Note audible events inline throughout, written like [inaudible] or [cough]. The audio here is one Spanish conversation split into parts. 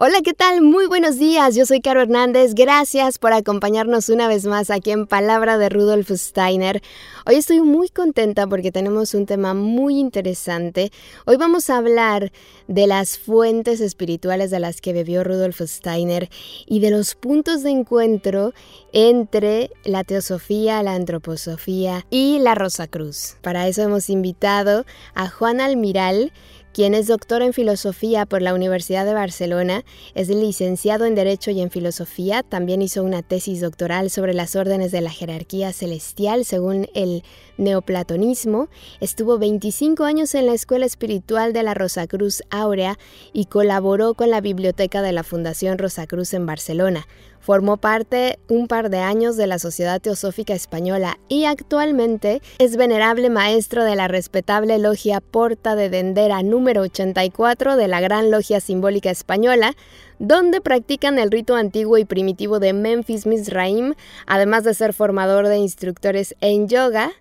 Hola, ¿qué tal? Muy buenos días. Yo soy Caro Hernández. Gracias por acompañarnos una vez más aquí en Palabra de Rudolf Steiner. Hoy estoy muy contenta porque tenemos un tema muy interesante. Hoy vamos a hablar de las fuentes espirituales de las que bebió Rudolf Steiner y de los puntos de encuentro entre la teosofía, la antroposofía y la Rosa Cruz. Para eso hemos invitado a Juan Almiral, quien es doctor en filosofía por la Universidad de Barcelona, es licenciado en Derecho y en Filosofía, también hizo una tesis doctoral sobre las órdenes de la jerarquía celestial según el neoplatonismo, estuvo 25 años en la Escuela Espiritual de la Rosacruz Áurea y colaboró con la biblioteca de la Fundación Rosacruz en Barcelona. Formó parte un par de años de la Sociedad Teosófica Española y actualmente es venerable maestro de la respetable logia Porta de Dendera número 84 de la Gran Logia Simbólica Española, donde practican el rito antiguo y primitivo de Memphis Mizraim, además de ser formador de instructores en yoga,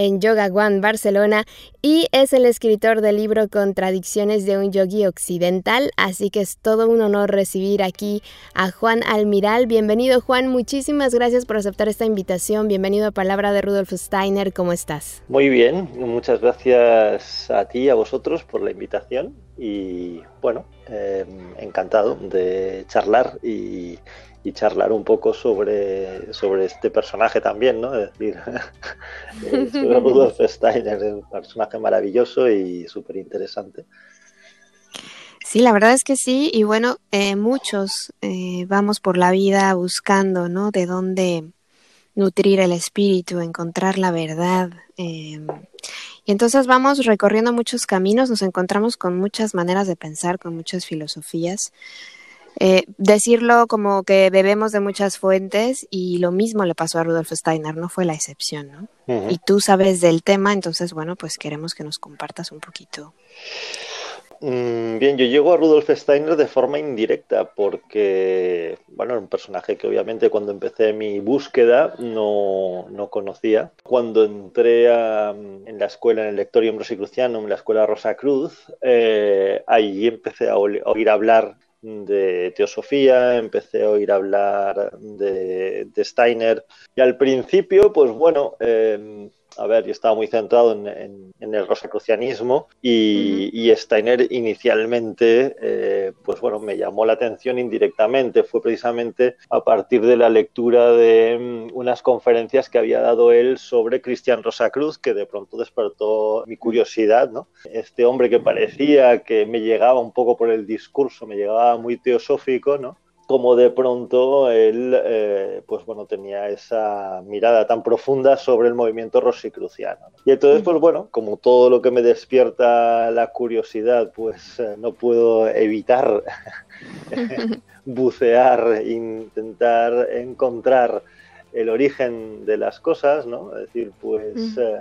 en Yoga One Barcelona y es el escritor del libro Contradicciones de un yogi occidental, así que es todo un honor recibir aquí a Juan Almiral. Bienvenido Juan, muchísimas gracias por aceptar esta invitación. Bienvenido a Palabra de Rudolf Steiner, ¿cómo estás? Muy bien, muchas gracias a ti y a vosotros por la invitación y bueno, eh, encantado de charlar y y charlar un poco sobre, sobre este personaje también, ¿no? Es decir, [laughs] [laughs] Rudolf Steiner es un personaje maravilloso y súper interesante. Sí, la verdad es que sí, y bueno, eh, muchos eh, vamos por la vida buscando, ¿no? De dónde nutrir el espíritu, encontrar la verdad. Em, y entonces vamos recorriendo muchos caminos, nos encontramos con muchas maneras de pensar, con muchas filosofías. Eh, decirlo como que bebemos de muchas fuentes y lo mismo le pasó a Rudolf Steiner, no fue la excepción, ¿no? Y tú sabes del tema, entonces, bueno, pues queremos que nos compartas un poquito. Mm, bien, yo llego a Rudolf Steiner de forma indirecta porque, bueno, era un personaje que obviamente cuando empecé mi búsqueda no, no conocía. Cuando entré en la escuela, en el Lectorium Rosicruciano, en la escuela Rosa Cruz, eh, ahí empecé a oír hablar de teosofía, empecé a oír hablar de, Steiner. Y al principio, pues bueno, em, a ver, yo estaba muy centrado en, el rosacrucianismo y, Steiner inicialmente, eh, pues bueno, me llamó la atención indirectamente. Fue precisamente a partir de la lectura de mm, unas conferencias que había dado él sobre Cristian Rosacruz, que de pronto despertó mi curiosidad, ¿no? Este hombre que parecía que me llegaba un poco por el discurso, me llegaba muy teosófico, ¿no? Como de pronto él eh, pues bueno tenía esa mirada tan profunda sobre el movimiento rosicruciano y entonces pues bueno como todo lo que me despierta la curiosidad pues eh, no puedo evitar [laughs] bucear intentar encontrar el origen de las cosas no es decir pues eh,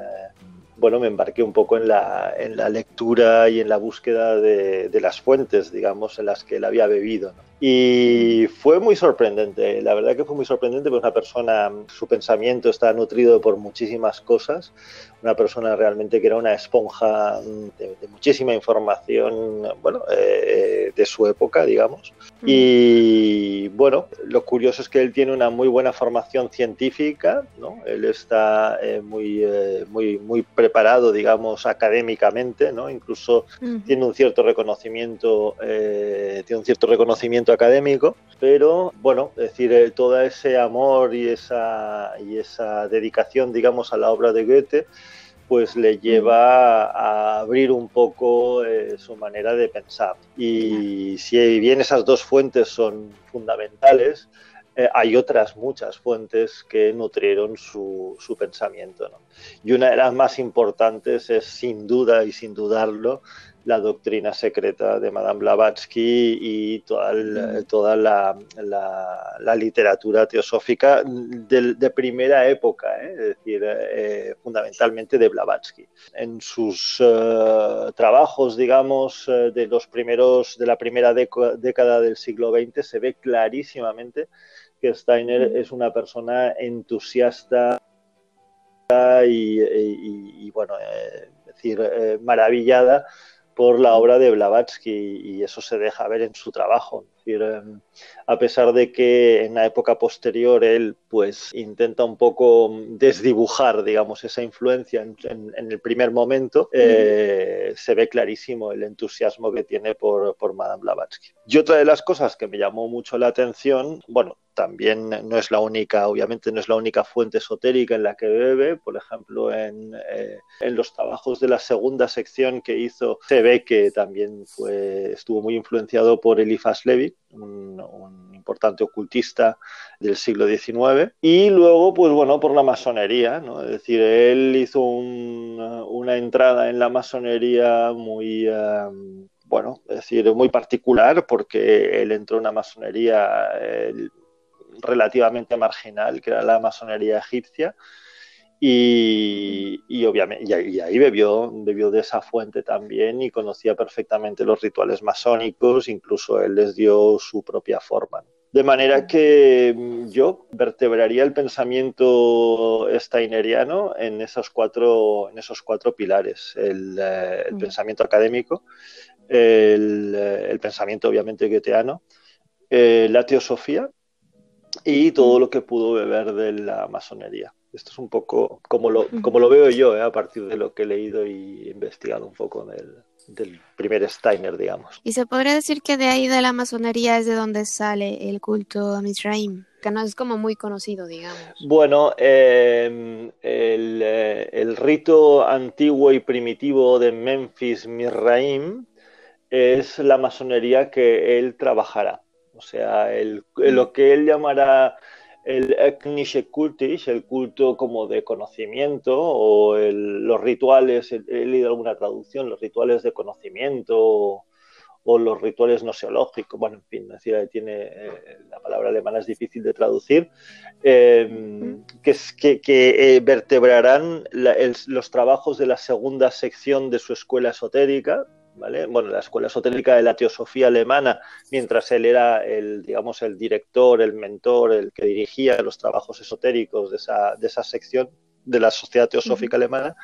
bueno, me embarqué un poco en la, en la lectura y en la búsqueda de, de, las fuentes, digamos, en las que él había bebido. ¿no? Y fue muy sorprendente, la verdad que fue muy sorprendente, porque una persona, su pensamiento está nutrido por muchísimas cosas, una persona realmente que era una esponja de, muchísima información, bueno, eh, de su época, digamos. Mm. Y bueno, lo curioso es que él tiene una muy buena formación científica, ¿no? Él está eh, muy, eh, muy, muy preparado, digamos, académicamente, ¿no? Incluso tiene un cierto reconocimiento, tiene un cierto reconocimiento académico, pero bueno, es decir, eh, todo ese amor y esa, y esa dedicación, digamos, a la obra de Goethe, pues le lleva a abrir un poco eh, su manera de pensar. Y si bien esas dos fuentes son fundamentales, eh, hay otras muchas fuentes que nutrieron su, su pensamiento. Y una de las más importantes es, sin duda y sin dudarlo, la doctrina secreta de Madame Blavatsky y toda, toda la, la, literatura teosófica de, primera época, ¿eh? es decir, eh, fundamentalmente de Blavatsky. En sus eh, trabajos, digamos, de los primeros de la primera década del siglo XX se ve clarísimamente que Steiner es una persona entusiasta y, bueno, decir, maravillada por la obra de Blavatsky y eso se deja ver en su trabajo. Em, a pesar de que en la época posterior él pues intenta un poco desdibujar, digamos, esa influencia en, el primer momento, eh, se ve clarísimo el entusiasmo que tiene por, por Madame Blavatsky. Y otra de las cosas que me llamó mucho la atención, bueno, también no es la única, obviamente no es la única fuente esotérica en la que bebe. Por ejemplo, en, eh, los trabajos de la segunda sección que hizo, se ve que también fue, estuvo muy influenciado por Eliphas Levi, un, importante ocultista del siglo XIX. Y luego, pues bueno, por la masonería, ¿no? Es decir, él hizo una entrada en la masonería muy... Eh, bueno, es decir, muy particular porque él entró en una masonería relativamente marginal, que era la masonería egipcia, y, obviamente y, ahí bebió, bebió de esa fuente también y conocía perfectamente los rituales masónicos, incluso él les dio su propia forma. De manera que mm, yo vertebraría el pensamiento steineriano en esos cuatro, en esos cuatro pilares. El, eh, pensamiento académico, el, eh, el, pensamiento obviamente goetheano, eh, la teosofía y todo lo que pudo beber de la masonería. Esto es un poco como lo, como lo veo yo, ¿eh? a partir de lo que he leído y investigado un poco del, del primer Steiner, digamos. ¿Y se podría decir que de ahí de la masonería es de donde sale el culto a Misraim? Que no es como muy conocido, digamos. Bueno, em, el, eh, el, rito antiguo y primitivo de Memphis Misraim es la masonería que él trabajará. O sea, el, lo que él llamará el Eknische Kultisch, el culto como de conocimiento, o los rituales, he, leído alguna traducción, los rituales de conocimiento, o, los rituales noseológicos, bueno, en fin, decir, tiene, eh, la palabra alemana es difícil de traducir, em, que, que, eh, vertebrarán los trabajos de la segunda sección de su escuela esotérica, bueno, la escuela esotérica de la teosofía alemana, mientras él era el, digamos, el director, el mentor, el que dirigía los trabajos esotéricos de esa, de esa sección de la sociedad teosófica alemana,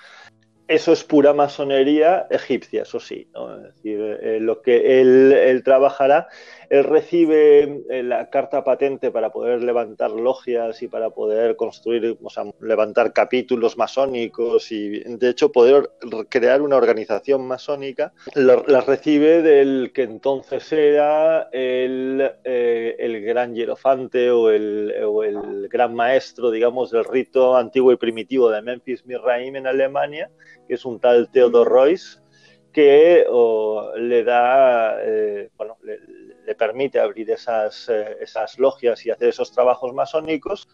eso es pura masonería egipcia, eso sí. Es decir, eh, lo que él, trabajará, él recibe eh, la carta patente para poder levantar logias y para poder construir, o sea, levantar capítulos masónicos y, de hecho, poder crear una organización masónica. Las recibe del que entonces era el, eh, el gran hierofante o el, o el gran maestro, digamos, del rito antiguo y primitivo de Memphis Misraim en Alemania que es un tal Theodor Royce, que le da, eh, bueno, le, permite abrir esas, eh, esas logias y hacer esos trabajos masónicos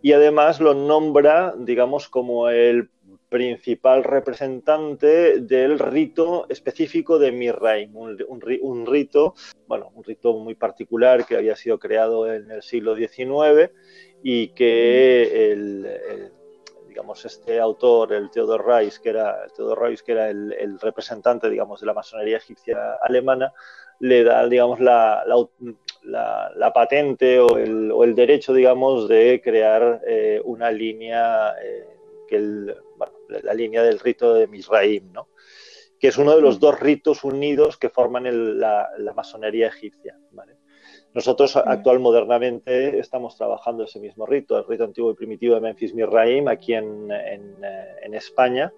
y además lo nombra, digamos, como el principal representante del rito específico de Mirraim, un, un, rito, bueno, un rito muy particular que había sido creado en el siglo XIX y que el digamos, este autor, el Theodor Reis, que era, Theodor Reis, que era el, representante, digamos, de la masonería egipcia alemana, le da, digamos, la, la, patente o el, o el, derecho, digamos, de crear eh, una línea, eh, que el, bueno, la línea del rito de Misraim, ¿no? que es uno de los dos ritos unidos que forman la, la, masonería egipcia. ¿vale? Nosotros actual modernamente estamos trabajando ese mismo rito, el rito antiguo y primitivo de Memphis Misraim, aquí en, en, eh, en España,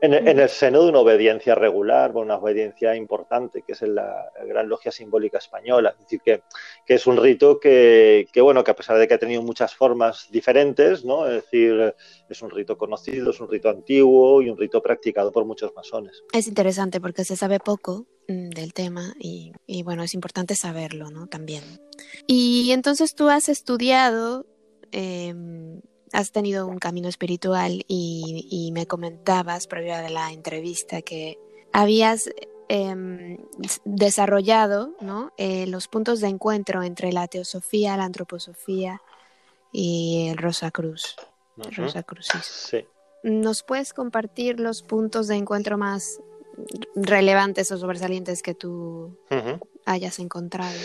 en, el seno de una obediencia regular, una obediencia importante, que es la Gran Logia Simbólica Española. Es decir, que, que es un rito que, que, bueno, que a pesar de que ha tenido muchas formas diferentes, ¿no? Es decir, es un rito conocido, es un rito antiguo y un rito practicado por muchos masones. Es interesante porque se sabe poco mm, del tema y, y bueno, es importante saberlo, ¿no? También. Y entonces tú has estudiado... Eh, has tenido un camino espiritual y, me comentabas previo a la entrevista que habías em, desarrollado ¿no? Eh, los puntos de encuentro entre la teosofía, la antroposofía y el Rosa Cruz. Rosa Sí. ¿Nos puedes compartir los puntos de encuentro más relevantes o sobresalientes que tú hayas encontrado?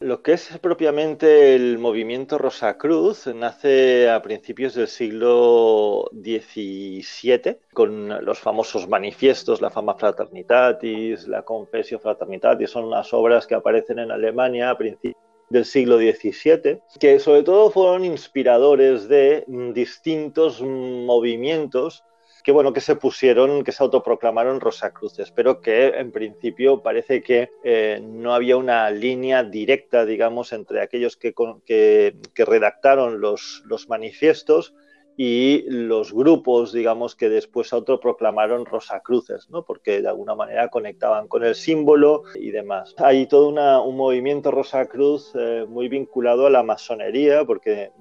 Lo que es propiamente el movimiento Rosacruz nace a principios del siglo XVII con los famosos manifiestos, la fama fraternitatis, la confesio fraternitatis, son unas obras que aparecen en Alemania a principios del siglo XVII, que sobre todo fueron inspiradores de distintos movimientos que bueno, que se pusieron, que se autoproclamaron Rosacruces, pero que en principio parece que eh, no había una línea directa, digamos, entre aquellos que, que, redactaron los, los manifiestos y los grupos, digamos, que después autoproclamaron Rosacruces, ¿no? porque de alguna manera conectaban con el símbolo y demás. Hay todo un movimiento Rosacruz eh, muy vinculado a la masonería, porque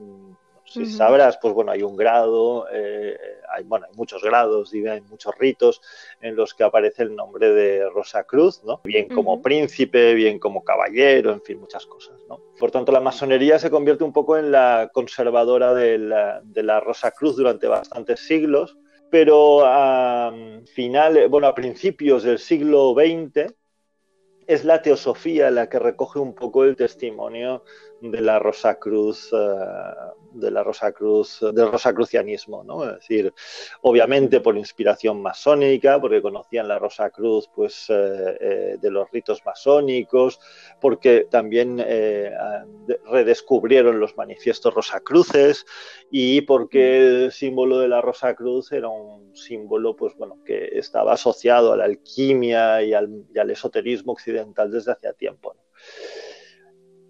si sabrás, pues bueno, hay un grado, eh, hay, bueno, hay muchos grados hay muchos ritos en los que aparece el nombre de Rosa Cruz, ¿no? Bien como príncipe, bien como caballero, en fin, muchas cosas, ¿no? Por tanto, la masonería se convierte un poco en la conservadora de la, de la Rosa Cruz durante bastantes siglos, pero a finales, bueno, a principios del siglo XX, es la teosofía la que recoge un poco el testimonio de la Rosa Cruz, eh, de la Rosa Cruz, del rosacrucianismo, ¿no? Es decir, obviamente por inspiración masónica, porque conocían la Rosa Cruz, pues, eh, eh, de los ritos masónicos, porque también redescubrieron los manifiestos rosacruces y porque el símbolo de la Rosa Cruz era un símbolo, pues, bueno, que estaba asociado a la alquimia y al, y al esoterismo occidental desde hacía tiempo.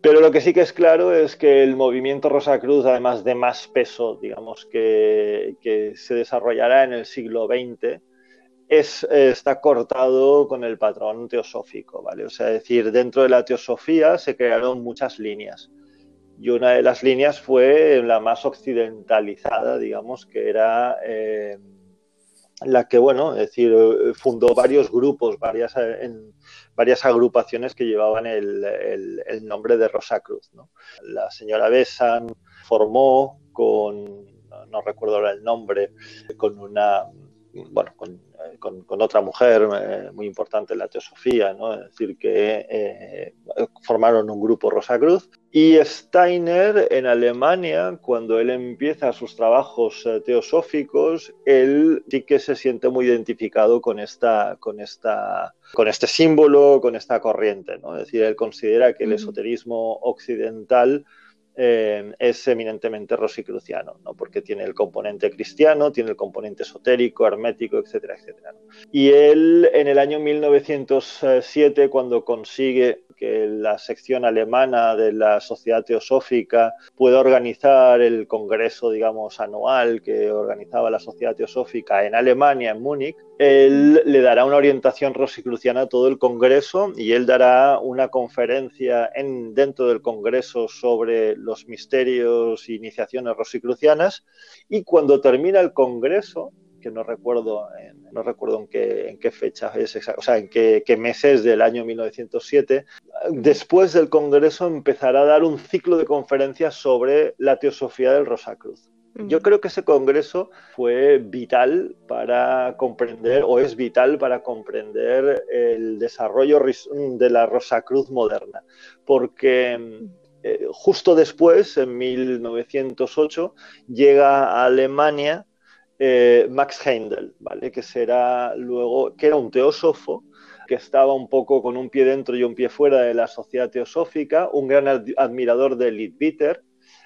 Pero lo que sí que es claro es que el movimiento Rosa Cruz, además de más peso, digamos, que, se desarrollará en el siglo XX, es, está cortado con el patrón teosófico, ¿vale? O sea, es decir, dentro de la teosofía se crearon muchas líneas. Y una de las líneas fue la más occidentalizada, digamos, que era eh, la que, bueno, es decir, fundó varios grupos, varias, en, varias agrupaciones que llevaban el, el, nombre de Rosa Cruz. ¿no? La señora Besan formó con, no, recuerdo ahora el nombre, con una, bueno, con, con, otra mujer eh, muy importante en la teosofía, ¿no? es decir, que eh, formaron un grupo Rosa Cruz. Y Steiner en Alemania, cuando él empieza sus trabajos eh, teosóficos, él sí que se siente muy identificado con, esta, con, esta, con este símbolo, con esta corriente. ¿no? Es decir, él considera que el esoterismo occidental eh, es eminentemente rosicruciano, ¿no? porque tiene el componente cristiano, tiene el componente esotérico, hermético, etcétera, etcétera. Y él en el año 1907, cuando consigue que la sección alemana de la Sociedad Teosófica pueda organizar el congreso, digamos, anual que organizaba la Sociedad Teosófica en Alemania, en Múnich, él le dará una orientación rosicruciana a todo el congreso y él dará una conferencia en, dentro del congreso sobre los misterios e iniciaciones rosicrucianas y cuando termina el congreso, que no recuerdo en, no recuerdo en qué, en qué fecha es o sea, en qué, qué, meses del año 1907. Después del Congreso empezará a dar un ciclo de conferencias sobre la teosofía del Rosacruz. Yo creo que ese congreso fue vital para comprender, o es vital para comprender el desarrollo de la Rosacruz moderna, porque eh, justo después, en 1908, llega a Alemania eh, Max Heindel, ¿vale? que será luego, que era un teósofo, que estaba un poco con un pie dentro y un pie fuera de la sociedad teosófica, un gran admirador de Leadbeater,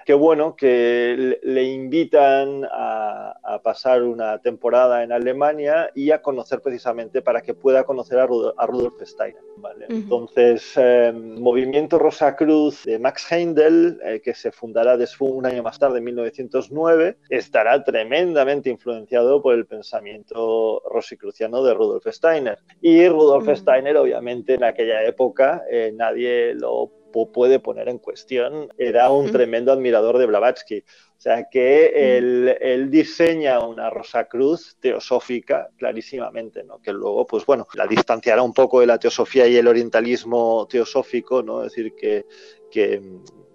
que bueno, que le invitan a, pasar una temporada en Alemania y a conocer precisamente para que pueda conocer a, Rudolf Steiner. Entonces, eh, Movimiento Rosa Cruz de Max Heindel, eh, que se fundará después, un año más tarde, en 1909, estará tremendamente influenciado por el pensamiento rosicruciano de Rudolf Steiner. Y Rudolf Steiner, obviamente, en aquella época eh, nadie lo puede poner en cuestión, era un tremendo admirador de Blavatsky. O sea que él, diseña una Rosa Cruz teosófica clarísimamente, ¿no? que luego, pues bueno, la distanciará un poco de la teosofía y el orientalismo teosófico, ¿no? es decir, que, que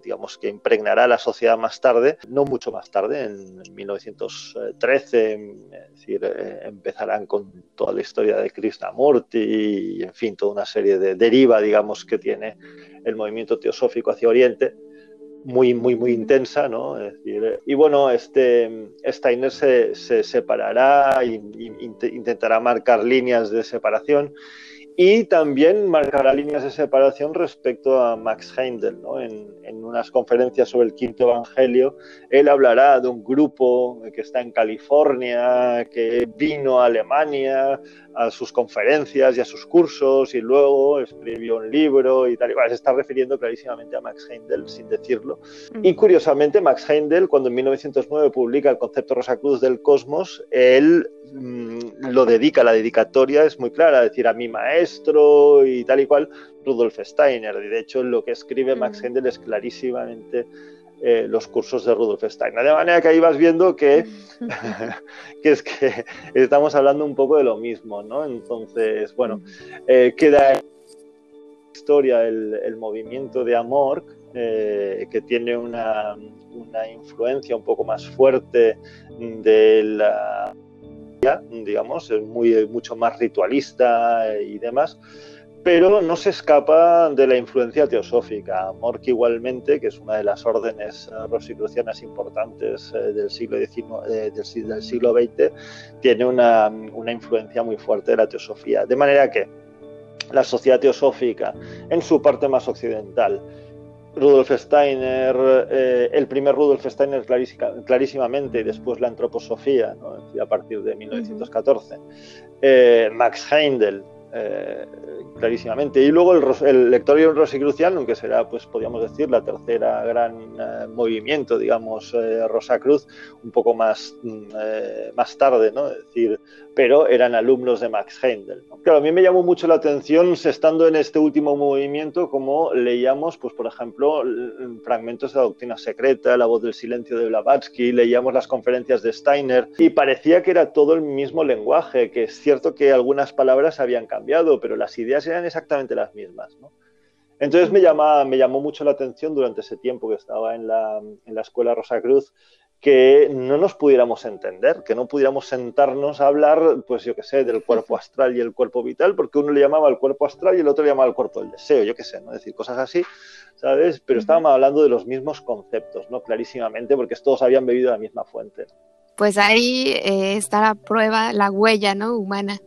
digamos que impregnará la sociedad más tarde, no mucho más tarde, en 1913, es decir, eh, empezarán con toda la historia de Krishnamurti y, en fin, toda una serie de deriva, digamos, que tiene el movimiento teosófico hacia Oriente muy, muy, muy intensa, ¿no? y bueno, este Steiner se, se separará e intentará marcar líneas de separación y también marcará líneas de separación respecto a Max Heindel. ¿no? En, unas conferencias sobre el quinto evangelio, él hablará de un grupo que está en California, que vino a Alemania a sus conferencias y a sus cursos y luego escribió un libro y tal. Y se está refiriendo clarísimamente a Max Heindel sin decirlo. Y curiosamente, Max Heindel, cuando en 1909 publica el concepto Rosacruz del cosmos, él mm, lo dedica, la dedicatoria es muy clara, decir a mi maestro y tal y cual, Rudolf Steiner. Y de hecho, lo que escribe Max Heindel es clarísimamente eh, los cursos de Rudolf Steiner. De manera que ahí vas viendo que, [laughs] que, es que estamos hablando un poco de lo mismo, ¿no? Entonces, bueno, eh, queda historia el, movimiento de Amor, eh, que tiene una, una, influencia un poco más fuerte de la digamos, es muy, mucho más ritualista y demás pero no se escapa de la influencia teosófica. Mork igualmente, que es una de las órdenes eh, rosicrucianas importantes eh, del siglo, XIX, eh, XX, tiene una, una, influencia muy fuerte de la teosofía. De manera que la sociedad teosófica, en su parte más occidental, Rudolf Steiner, el primer Rudolf Steiner clarísimamente, y después la antroposofía, a partir de 1914, Max Heindel, eh, clarísimamente. Y luego el, el Lectorium Rosicrucianum, que será, pues podríamos decir, la tercera gran eh, movimiento, digamos, eh, Rosacruz, un poco más, mm, más tarde, ¿no? Es decir, pero eran alumnos de Max Heindel. Claro, a mí me llamó mucho la atención, estando en este último movimiento, como leíamos, pues por ejemplo, fragmentos de la doctrina secreta, la voz del silencio de Blavatsky, leíamos las conferencias de Steiner, y parecía que era todo el mismo lenguaje, que es cierto que algunas palabras habían cambiado, pero las ideas eran exactamente las mismas. Entonces me, llama, me llamó mucho la atención durante ese tiempo que estaba en la, en la escuela Rosacruz que no nos pudiéramos entender, que no pudiéramos sentarnos a hablar, pues yo qué sé, del cuerpo astral y el cuerpo vital, porque uno le llamaba el cuerpo astral y el otro le llamaba el cuerpo del deseo, yo qué sé, ¿no? Es decir, cosas así, ¿sabes? Pero estábamos hablando de los mismos conceptos, ¿no? Clarísimamente, porque todos habían bebido la misma fuente. Pues ahí eh, está la prueba, la huella, ¿no? Humana.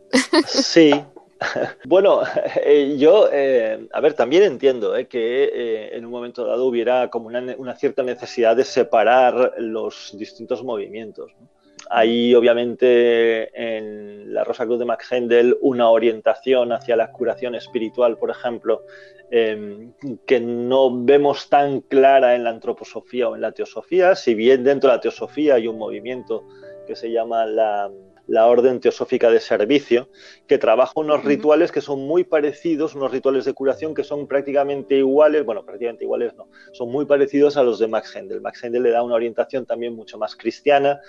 Sí, [laughs] Bueno, [laughs] eh, yo, eh, a ver, también entiendo eh, que en un momento dado hubiera como una, cierta necesidad de separar los distintos movimientos. Hay obviamente en la Rosa Cruz de Max Hendel una orientación hacia la curación espiritual, por ejemplo, em, que no vemos tan clara en la antroposofía o en la teosofía, si bien dentro de la teosofía hay un movimiento que se llama la la Orden Teosófica de Servicio, que trabaja unos rituales que son muy parecidos, unos rituales de curación que son prácticamente iguales, bueno, prácticamente iguales no, son muy parecidos a los de Max Hendel. Max Hendel le da una orientación también mucho más cristiana,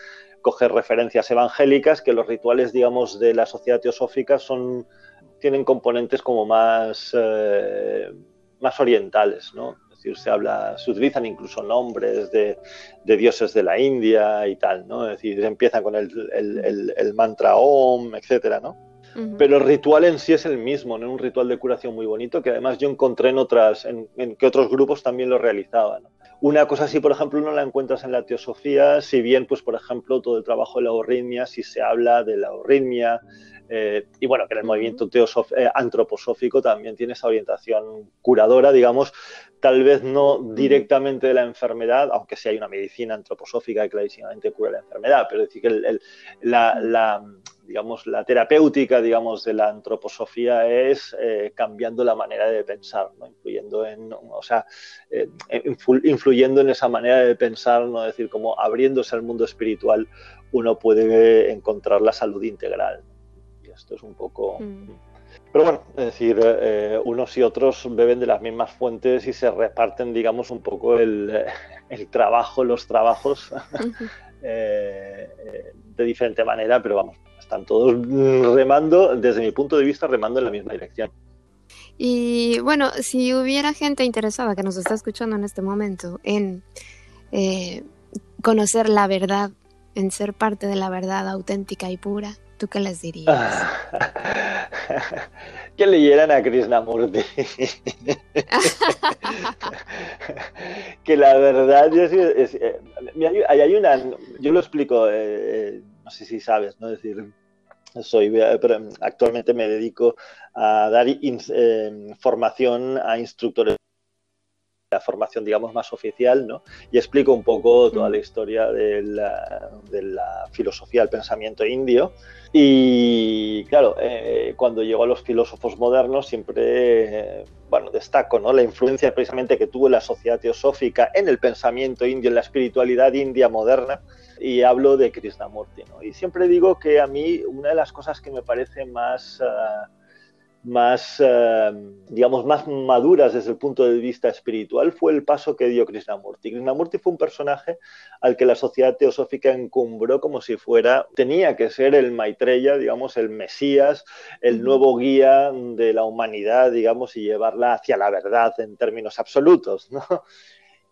coge referencias evangélicas, que los rituales, digamos, de la sociedad teosófica son, tienen componentes como más, eh, más orientales, ¿no? Se habla, se utilizan incluso nombres de, dioses de la India y tal, ¿no? Es decir, empiezan con el, mantra Om, etcétera, ¿no? Pero el ritual en sí es el mismo, ¿no? Un ritual de curación muy bonito que además yo encontré en otras, en, que otros grupos también lo realizaban. Una cosa así, por ejemplo, no la encuentras en la teosofía, si bien, pues, por ejemplo, todo el trabajo de la horritmia, si se habla de la horritmia, eh, y bueno, que en el movimiento eh, antroposófico también tiene esa orientación curadora, digamos, tal vez no directamente de la enfermedad, aunque sí hay una medicina antroposófica que clarísimamente cura la enfermedad, pero decir que la, digamos, la terapéutica, digamos, de la antroposofía es eh, cambiando la manera de pensar, ¿no? influyendo en, o sea, influyendo en esa manera de pensar, no decir, como abriéndose al mundo espiritual, uno puede encontrar la salud integral. Esto es un poco... Mm. Pero bueno, es decir, eh, unos y otros beben de las mismas fuentes y se reparten, digamos, un poco el, el trabajo, los trabajos [laughs] eh, de diferente manera, pero vamos, están todos remando, desde mi punto de vista, remando en la misma dirección. Y bueno, si hubiera gente interesada que nos está escuchando en este momento en eh, conocer la verdad, en ser parte de la verdad auténtica y pura, ¿tú qué les dirías? [laughs] que leyeran a Krishnamurti. [laughs] que la verdad es, eh, hay una, yo lo explico, eh, no sé si sabes, ¿no? Es decir, soy, actualmente me dedico a dar eh, formación a instructores la formación, digamos, más oficial, ¿no? Y explico un poco toda la historia de la, de la filosofía del pensamiento indio. Y claro, eh, cuando llego a los filósofos modernos, siempre, bueno, destaco, ¿no? La influencia precisamente que tuvo la sociedad teosófica en el pensamiento indio, en la espiritualidad india moderna, y hablo de Krishnamurti, ¿no? Y siempre digo que a mí una de las cosas que me parece más... Uh, más, eh, digamos, más maduras desde el punto de vista espiritual fue el paso que dio Krishnamurti. Krishnamurti fue un personaje al que la sociedad teosófica encumbró como si fuera, tenía que ser el Maitreya, digamos, el Mesías, el nuevo guía de la humanidad, digamos, y llevarla hacia la verdad en términos absolutos, ¿no?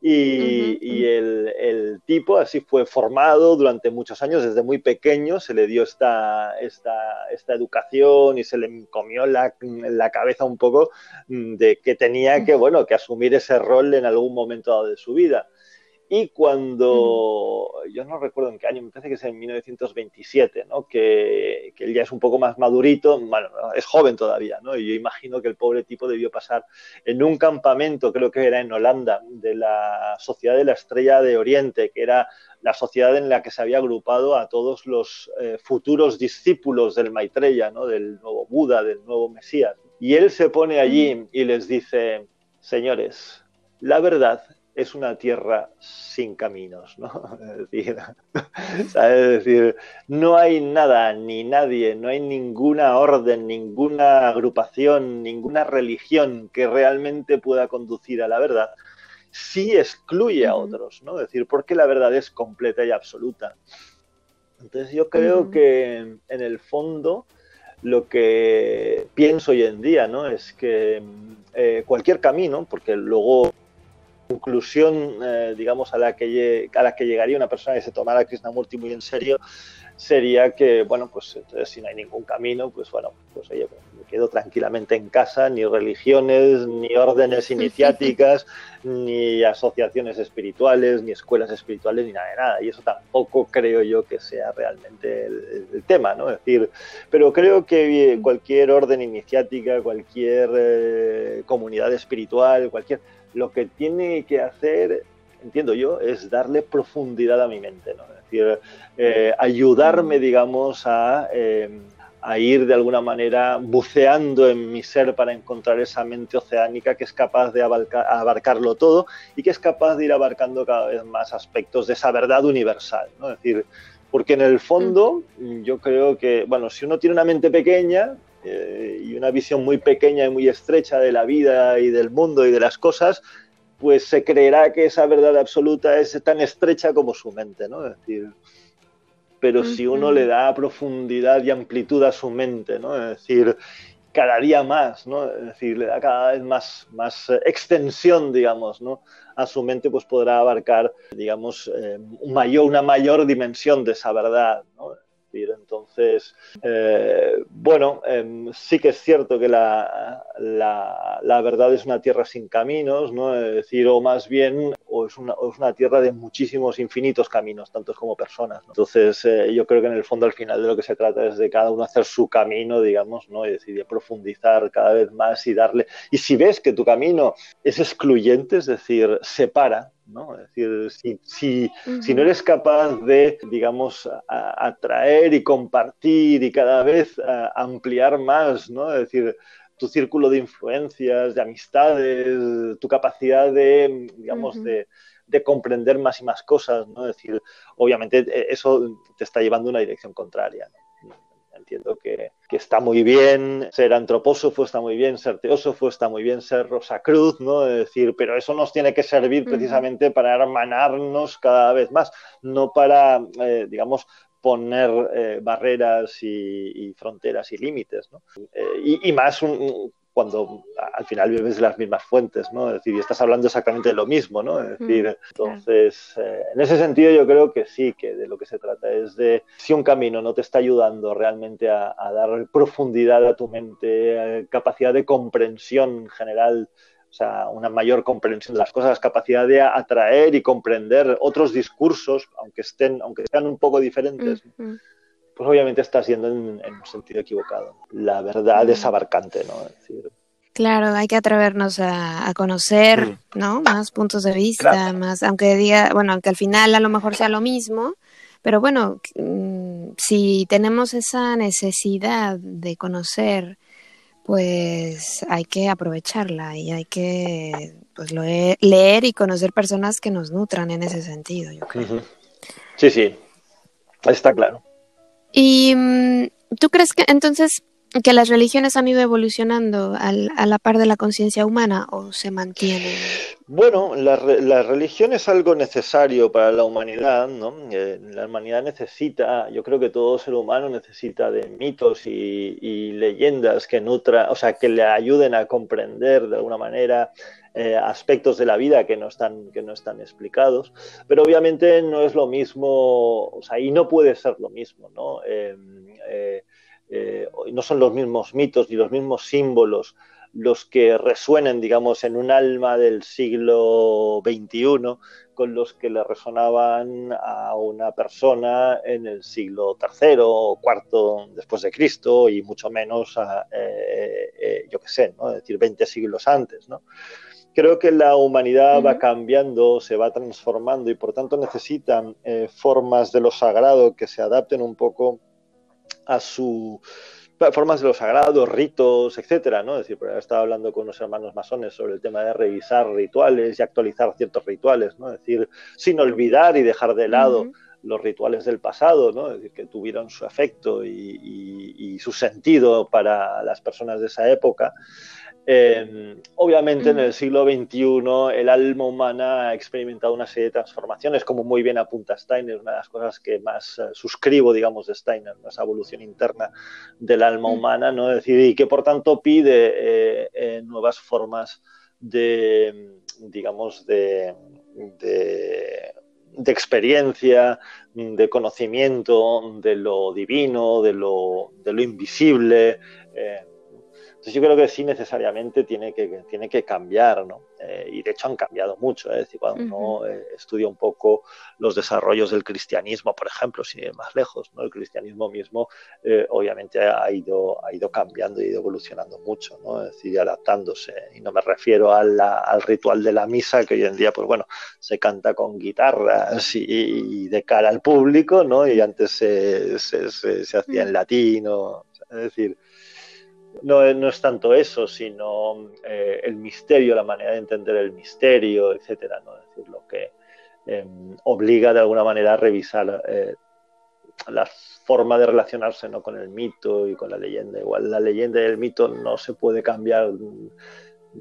Y, el, tipo así fue formado durante muchos años, desde muy pequeño se le dio esta, esta, esta educación y se le comió la, la, cabeza un poco mm, de que tenía que, bueno, que asumir ese rol en algún momento dado de su vida. Y cuando, yo no recuerdo en qué año, me parece que es en 1927, ¿no? que, que, él ya es un poco más madurito, bueno, es joven todavía, ¿no? y yo imagino que el pobre tipo debió pasar en un campamento, creo que era en Holanda, de la Sociedad de la Estrella de Oriente, que era la sociedad en la que se había agrupado a todos los eh, futuros discípulos del Maitreya, ¿no? del nuevo Buda, del nuevo Mesías. Y él se pone allí y les dice, señores, la verdad es una tierra sin caminos, ¿no? [laughs] [laughs] Es decir, no hay nada ni nadie, no hay ninguna orden, ninguna agrupación, ninguna religión que realmente pueda conducir a la verdad si excluye a otros, ¿no? Es decir, porque la verdad es completa y absoluta. Entonces yo creo que en el fondo lo que pienso hoy en día, ¿no? Es que eh, cualquier camino, porque luego conclusión, eh, digamos, a la, que, a la que llegaría una persona que se tomara a Krishnamurti muy en serio, sería que, bueno, pues entonces si no hay ningún camino, pues bueno, pues oye, pues, me quedo tranquilamente en casa, ni religiones, ni órdenes iniciáticas, ni asociaciones espirituales, ni escuelas espirituales, ni nada de nada. Y eso tampoco creo yo que sea realmente el, tema, ¿no? Es decir, pero creo que cualquier orden iniciática, cualquier eh, comunidad espiritual, cualquier lo que tiene que hacer, entiendo yo, es darle profundidad a mi mente, ¿no? Es decir, eh, ayudarme, digamos, eh, a, ir de alguna manera buceando en mi ser para encontrar esa mente oceánica que es capaz de abarcarlo todo y que es capaz de ir abarcando cada vez más aspectos de esa verdad universal, ¿no? Es decir, porque en el fondo yo creo que, bueno, si uno tiene una mente pequeña, eh, y una visión muy pequeña y muy estrecha de la vida y del mundo y de las cosas, pues se creerá que esa verdad absoluta es tan estrecha como su mente, ¿no? Es decir, pero si uno le da profundidad y amplitud a su mente, ¿no? Es decir, cada día más, ¿no? Es decir, le da cada vez más, más extensión, digamos, ¿no? A su mente, pues podrá abarcar, digamos, eh, mayor, una mayor dimensión de esa verdad, ¿no? Entonces, eh, bueno, em, sí que es cierto que la, la, verdad es una tierra sin caminos, ¿no? Es decir, o más bien, o es una, es una tierra de muchísimos, infinitos caminos, tantos como personas. Entonces, eh, yo creo que en el fondo, al final, de lo que se trata es de cada uno hacer su camino, digamos, ¿no? Y decir, de profundizar cada vez más y darle. Y si ves que tu camino es excluyente, es decir, separa, ¿no? Es decir, si, si, no eres capaz de, digamos, atraer y compartir y cada vez ampliar más, ¿no? Es decir, tu círculo de influencias, de amistades, tu capacidad de, digamos, de, comprender más y más cosas, ¿no? Es decir, obviamente e, eso te está llevando a una dirección contraria, entiendo que, está muy bien ser antropósofo, está muy bien ser teósofo, está muy bien ser Rosacruz, ¿no? Es decir, pero eso nos tiene que servir precisamente para hermanarnos cada vez más, no para, eh, digamos, poner eh, barreras y, fronteras y límites, ¿no? Eh, y, más un, cuando al final vives de las mismas fuentes, ¿no? Es decir, y estás hablando exactamente de lo mismo, ¿no? Es decir, entonces, eh, en ese sentido yo creo que sí, que de lo que se trata es de si un camino no te está ayudando realmente a, dar profundidad a tu mente, eh, capacidad de comprensión general, o sea, una mayor comprensión de las cosas, capacidad de atraer y comprender otros discursos, aunque estén, aunque sean un poco diferentes pues obviamente estás yendo en, un sentido equivocado. La verdad es abarcante, ¿no? Claro, hay que atrevernos a, conocer, mm. ¿no? Más puntos de vista, más, aunque diga, bueno, aunque al final a lo mejor sea lo mismo, pero bueno, mm, si tenemos esa necesidad de conocer, pues hay que aprovecharla y hay que pues, leer y conocer personas que nos nutran en ese sentido, yo creo. Sí, sí, está claro. ¿Y mm, tú crees que entonces que las religiones han ido evolucionando al, a la par de la conciencia humana o se mantienen? Bueno, la, religión es algo necesario para la humanidad, ¿no? Eh, la humanidad necesita, yo creo que todo ser humano necesita de mitos y, leyendas que nutra, o sea, que le ayuden a comprender de alguna manera eh, aspectos de la vida que no están que no están explicados, pero obviamente no es lo mismo, o sea, y no puede ser lo mismo, ¿no? Em, eh, no son los mismos mitos ni los mismos símbolos los que resuenen, digamos, en un alma del siglo XXI con los que le resonaban a una persona en el siglo III o IV después de Cristo y mucho menos, eh, eh, yo qué sé, ¿no? es decir, 20 siglos antes. ¿no? Creo que la humanidad va cambiando, se va transformando y por tanto necesitan eh, formas de lo sagrado que se adapten un poco a su formas de lo sagrado, ritos, etcétera, ¿no? Es decir, estaba hablando con unos hermanos masones sobre el tema de revisar rituales y actualizar ciertos rituales, ¿no? Es decir, sin olvidar y dejar de lado los rituales del pasado, ¿no? Es decir, que tuvieron su efecto y su sentido para las personas de esa época. Obviamente en el siglo XXI el alma humana ha experimentado una serie de transformaciones, como muy bien apunta Steiner, una de las cosas que más eh, suscribo, digamos, de Steiner, esa evolución interna del alma humana, ¿no? decir, y que por tanto pide eh, eh, nuevas formas de, digamos, de, de, experiencia, de conocimiento de lo divino, de lo, de lo invisible. Entonces yo creo que sí necesariamente tiene que, tiene que cambiar, ¿no? Eh, y de hecho han cambiado mucho, ¿eh? es decir, cuando uno eh, estudia un poco los desarrollos del cristianismo, por ejemplo, sin ir más lejos, ¿no? El cristianismo mismo obviamente ha ido, ha ido cambiando y ido evolucionando mucho, ¿no? Es decir, adaptándose. Y no me refiero al ritual de la misa, que hoy en día, pues bueno, se canta con guitarras y, de cara al público, ¿no? Y antes se, se, se, hacía en latino, es decir, no, es tanto eso, sino eh, el misterio, la manera de entender el misterio, etcétera, ¿no? Es decir, lo que em, obliga de alguna manera a revisar eh, la forma de relacionarse ¿no? con el mito y con la leyenda. Igual la leyenda y el mito no se puede cambiar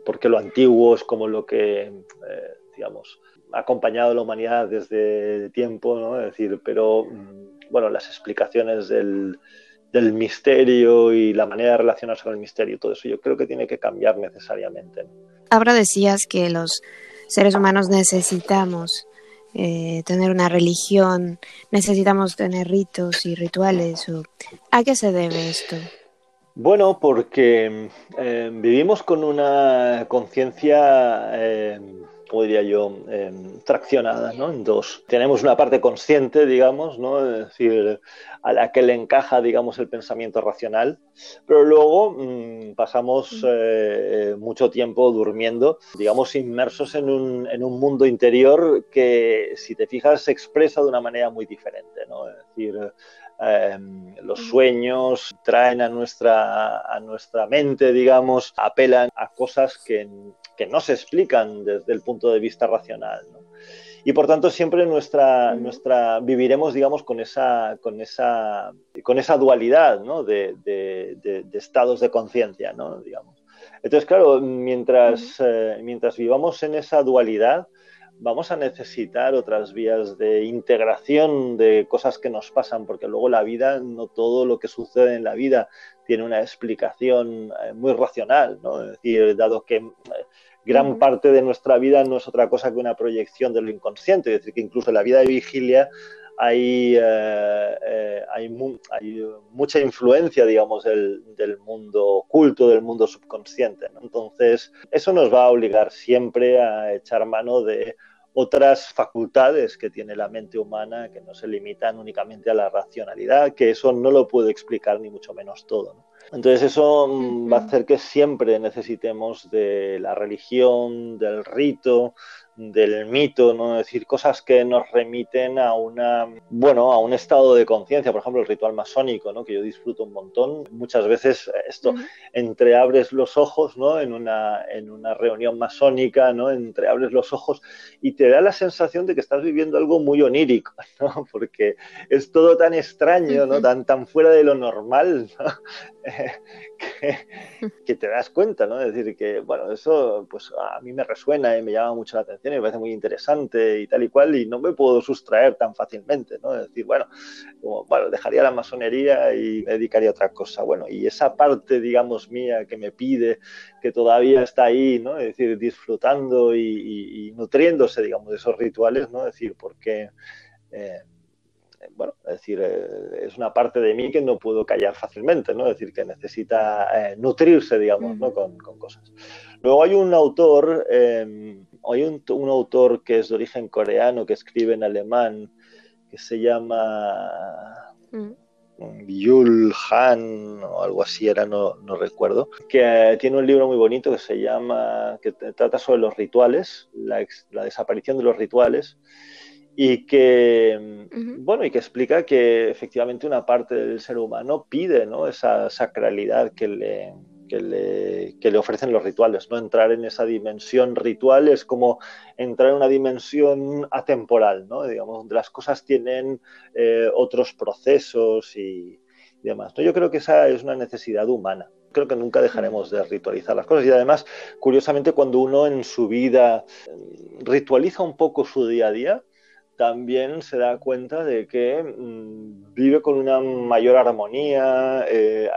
porque lo antiguo es como lo que, eh, digamos, ha acompañado a la humanidad desde tiempo, ¿no? Es decir, pero, mm, bueno, las explicaciones del del misterio y la manera de relacionarse con el misterio, todo eso yo creo que tiene que cambiar necesariamente. Ahora decías que los seres humanos necesitamos eh, tener una religión, necesitamos tener ritos y rituales. ¿A qué se debe esto? Bueno, porque eh, vivimos con una conciencia eh, como diría yo, em, traccionada ¿no? en dos. Tenemos una parte consciente, digamos, ¿no? es decir, a la que le encaja, digamos, el pensamiento racional, pero luego mm, pasamos eh, eh, mucho tiempo durmiendo, digamos, inmersos en un, en un, mundo interior que, si te fijas, se expresa de una manera muy diferente. ¿no? Es decir, em, los sueños traen a nuestra, a nuestra mente, digamos, apelan a cosas que que no se explican desde el punto de vista racional. Y por tanto siempre nuestra, nuestra viviremos, digamos, con esa, con esa, con esa dualidad ¿no? de, de, estados de conciencia, ¿no? digamos. Entonces, claro, mientras, eh, mientras vivamos en esa dualidad, vamos a necesitar otras vías de integración de cosas que nos pasan, porque luego la vida, no todo lo que sucede en la vida tiene una explicación eh, muy racional, ¿no? Es decir, dado que gran parte de nuestra vida no es otra cosa que una proyección de lo inconsciente, es decir, que incluso la vida de vigilia hay, eh, eh, hay, mucha influencia, digamos, del, mundo oculto, del mundo subconsciente. Entonces, eso nos va a obligar siempre a echar mano de otras facultades que tiene la mente humana que no se limitan únicamente a la racionalidad, que eso no lo puede explicar ni mucho menos todo. Entonces eso mm, va a hacer que siempre necesitemos de la religión, del rito, del mito, ¿no? Es decir, cosas que nos remiten a una, bueno, a un estado de conciencia, por ejemplo, el ritual masónico, ¿no? Que yo disfruto un montón. Muchas veces esto, entreabres los ojos, ¿no? En una, en una reunión masónica, ¿no? Entreabres los ojos y te da la sensación de que estás viviendo algo muy onírico, [laughs] ¿no? Porque es todo tan extraño, ¿no? Tan, tan fuera de lo normal, ¿no? [laughs] [laughs] que, te das cuenta, ¿no? Es decir, que, bueno, eso pues a mí me resuena y me llama mucho la atención y me parece muy interesante y tal y cual y no me puedo sustraer tan fácilmente, ¿no? Es decir, bueno, bueno, dejaría la masonería y me dedicaría a otra cosa. Bueno, y esa parte, digamos, mía que me pide, que todavía está ahí, ¿no? Es decir, disfrutando y, nutriéndose, digamos, de esos rituales, ¿no? Es decir, porque... Eh, bueno, es decir, eh, es una parte de mí que no puedo callar fácilmente, ¿no? Es decir, que necesita eh, nutrirse, digamos, ¿no? Con, cosas. Luego hay un autor, em, hay un, autor que es de origen coreano, que escribe en alemán, que se llama... Yul Han o algo así era, no, no recuerdo, que eh, tiene un libro muy bonito que se llama, que trata sobre los rituales, la, la desaparición de los rituales, y que, bueno, y que explica que efectivamente una parte del ser humano pide ¿no? esa sacralidad que le, que le, que le, ofrecen los rituales. ¿no? Entrar en esa dimensión ritual es como entrar en una dimensión atemporal, ¿no? digamos, donde las cosas tienen eh, otros procesos y, demás. ¿no? Yo creo que esa es una necesidad humana. Creo que nunca dejaremos de ritualizar las cosas. Y además, curiosamente, cuando uno en su vida ritualiza un poco su día a día, también se da cuenta de que mm, vive con una mayor armonía, eh,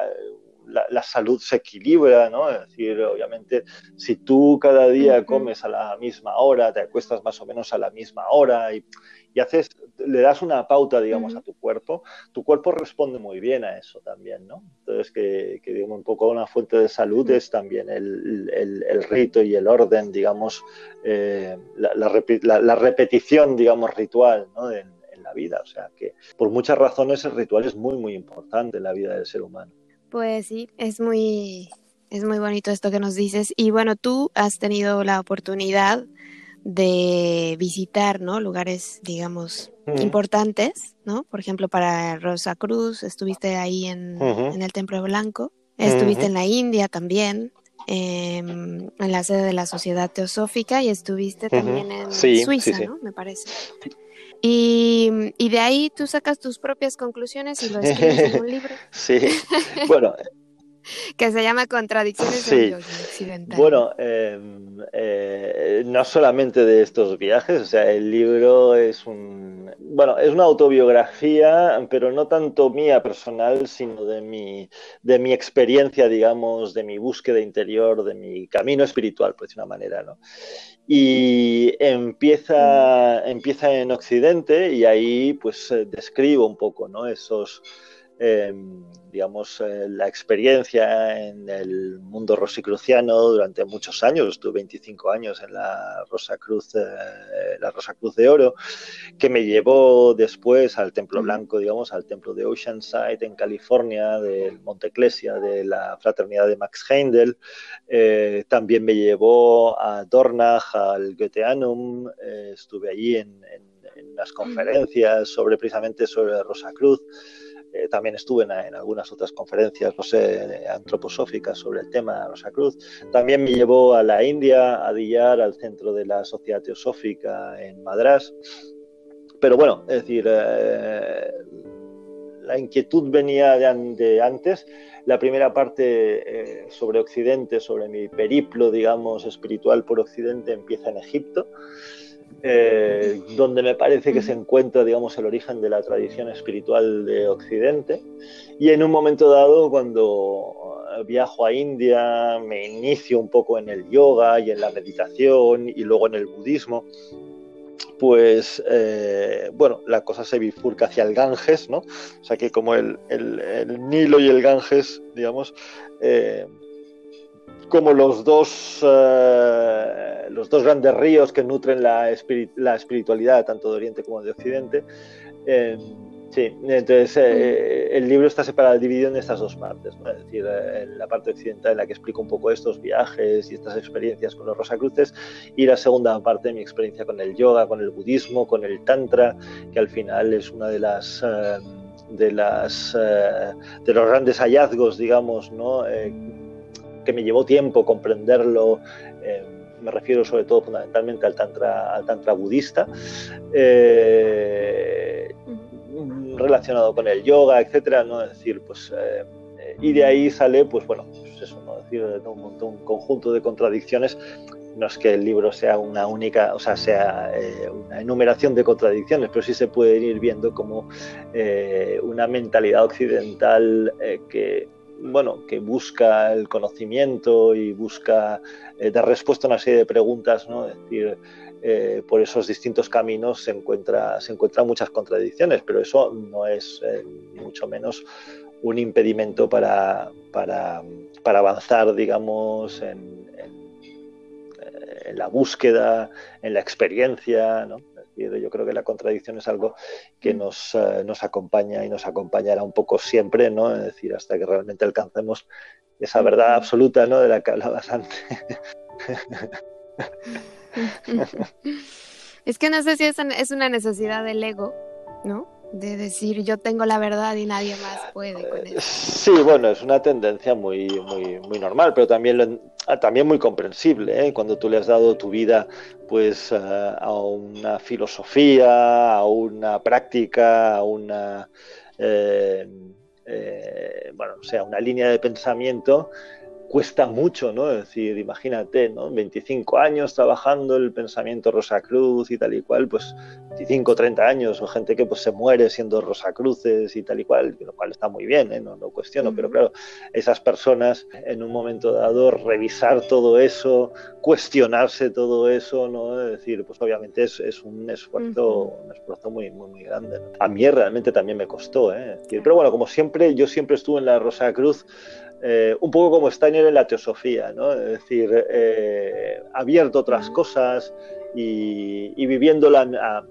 la, salud se equilibra, ¿no? Es decir, obviamente, si tú cada día comes a la misma hora, te acuestas más o menos a la misma hora y, y haces, le das una pauta, digamos, a tu cuerpo, tu cuerpo responde muy bien a eso también, ¿no? Entonces, que, que digamos, un poco una fuente de salud es también el, el, rito y el orden, digamos, eh, la, la, repetición, digamos, ritual, ¿no? En, en la vida. O sea, que por muchas razones el ritual es muy, muy importante en la vida del ser humano. Pues sí, es muy, es muy bonito esto que nos dices. Y bueno, tú has tenido la oportunidad de visitar, ¿no? Lugares, digamos, importantes, ¿no? Por ejemplo, para Rosa Cruz, estuviste ahí en, el Templo Blanco, estuviste en la India también, em, en la sede de la Sociedad Teosófica y estuviste también en Suiza, ¿no? Me parece. Y, y, de ahí tú sacas tus propias conclusiones y lo escribes en un libro. [laughs] Sí, bueno, [laughs] que se llama Contradicciones sí. Occidental. Bueno, em, eh, no solamente de estos viajes, o sea, el libro es un, bueno, es una autobiografía, pero no tanto mía personal, sino de mi, de mi experiencia, digamos, de mi búsqueda interior, de mi camino espiritual, por decir una manera, ¿no? Y empieza, empieza en Occidente y ahí pues eh, describo un poco, ¿no? Esos Em, digamos, eh, la experiencia en el mundo rosicruciano durante muchos años. Estuve 25 años en la Rosa Cruz, eh, la Rosa Cruz de Oro, que me llevó después al Templo Blanco, digamos, al Templo de Oceanside en California, del Monte Ecclesia, de la Fraternidad de Max Heindel. Eh, también me llevó a Dornach, al Goetheanum. estuve allí en, en, en unas conferencias sobre precisamente sobre la Rosa Cruz. Eh, también estuve en, algunas otras conferencias, no sé, antroposóficas sobre el tema Rosa Cruz. También me llevó a la India, a Diyar, al centro de la Sociedad Teosófica en Madras. Pero bueno, es decir, eh, la inquietud venía de, antes. La primera parte eh, sobre Occidente, sobre mi periplo, digamos, espiritual por Occidente, empieza en Egipto. Eh, donde me parece que se encuentra, digamos, el origen de la tradición espiritual de Occidente. Y en un momento dado, cuando viajo a India, me inicio un poco en el yoga y en la meditación y luego en el budismo, pues eh, bueno, la cosa se bifurca hacia el Ganges, ¿no? O sea que como el, Nilo y el Ganges, digamos, eh, como los dos, eh, los dos grandes ríos que nutren la, la, espiritualidad tanto de Oriente como de Occidente, Sí, entonces eh, el libro está separado, dividido en estas dos partes, es decir, eh, la parte occidental en la que explico un poco estos viajes y estas experiencias con los Rosacruces y la segunda parte de mi experiencia con el yoga, con el budismo, con el tantra, que al final es una de las eh, de las de los grandes hallazgos, digamos, ¿no? Que me llevó tiempo comprenderlo me refiero sobre todo fundamentalmente al tantra, al tantra budista. Eh, relacionado con el yoga, etcétera, ¿no? Decir, pues, eh, y de ahí sale, pues bueno, pues eso, ¿no? Es decir, un, montón, un conjunto de contradicciones. No es que el libro sea una única, o sea, sea eh, una enumeración de contradicciones, pero sí se puede ir viendo como eh, una mentalidad occidental que, bueno, que busca el conocimiento y busca dar respuesta a una serie de preguntas, ¿no? Es decir, eh, por esos distintos caminos se encuentra se encuentran muchas contradicciones, pero eso no es eh, mucho menos un impedimento para, para, para avanzar, digamos, en, en, la búsqueda, en la experiencia, ¿no? Yo creo que la contradicción es algo que nos, eh, nos acompaña y nos acompañará un poco siempre, ¿no? Es decir, hasta que realmente alcancemos esa verdad absoluta, ¿no? De la que hablabas antes. [laughs] es que no sé si es, es una necesidad del ego, ¿no? De decir yo tengo la verdad y nadie más puede con eso. Sí, bueno, es una tendencia muy, muy, muy normal, pero también, ah, también muy comprensible. ¿eh? Cuando tú le has dado tu vida pues a una filosofía, a una práctica, a una eh, eh, bueno, sea, una línea de pensamiento, cuesta mucho, ¿no? Es decir, imagínate, ¿no? 25 años trabajando el pensamiento Rosacruz y tal y cual, pues 25, 30 años, o gente que pues se muere siendo Rosacruces y tal y cual, lo cual está muy bien, ¿eh? no lo cuestiono, pero claro, esas personas en un momento dado revisar todo eso, cuestionarse todo eso, ¿no? Es decir, pues obviamente es, es un esfuerzo, un esfuerzo muy, muy, muy grande. A mí realmente también me costó, ¿eh? Pero bueno, como siempre, yo siempre estuve en la Rosacruz eh, un poco como Steiner en la teosofía, ¿no? es decir, eh, abierto otras cosas y, viviéndola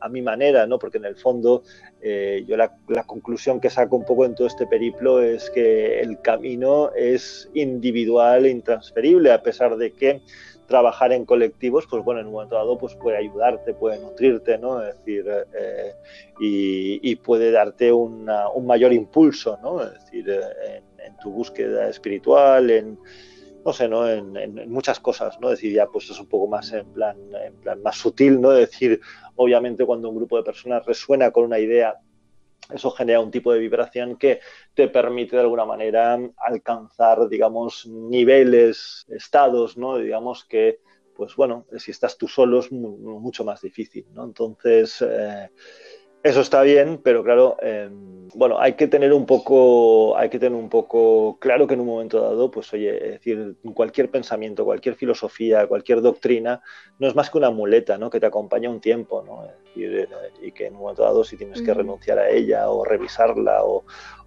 a, mi manera, ¿no? porque en el fondo eh, yo la, conclusión que saco un poco en todo este periplo es que el camino es individual e intransferible, a pesar de que trabajar en colectivos, pues bueno, en un momento dado pues puede ayudarte, puede nutrirte, ¿no? Es decir, y, puede darte un mayor impulso, ¿no? Es decir, en tu búsqueda espiritual, en no sé, ¿no? En, muchas cosas, ¿no? decir, ya pues es un poco más en plan, en plan más sutil, ¿no? decir, obviamente cuando un grupo de personas resuena con una idea, eso genera un tipo de vibración que te permite de alguna manera alcanzar, digamos, niveles, estados, ¿no? Digamos que, pues bueno, si estás tú solo es mucho más difícil, ¿no? Entonces, eh, eso está bien, pero claro, em, bueno, hay que tener un poco, hay que tener un poco claro que en un momento dado, pues oye, es decir, cualquier pensamiento, cualquier filosofía, cualquier doctrina, no es más que una muleta, ¿no? Que te acompaña un tiempo, ¿no? Eh, y que en un momento dado, si tienes que renunciar a ella o revisarla o,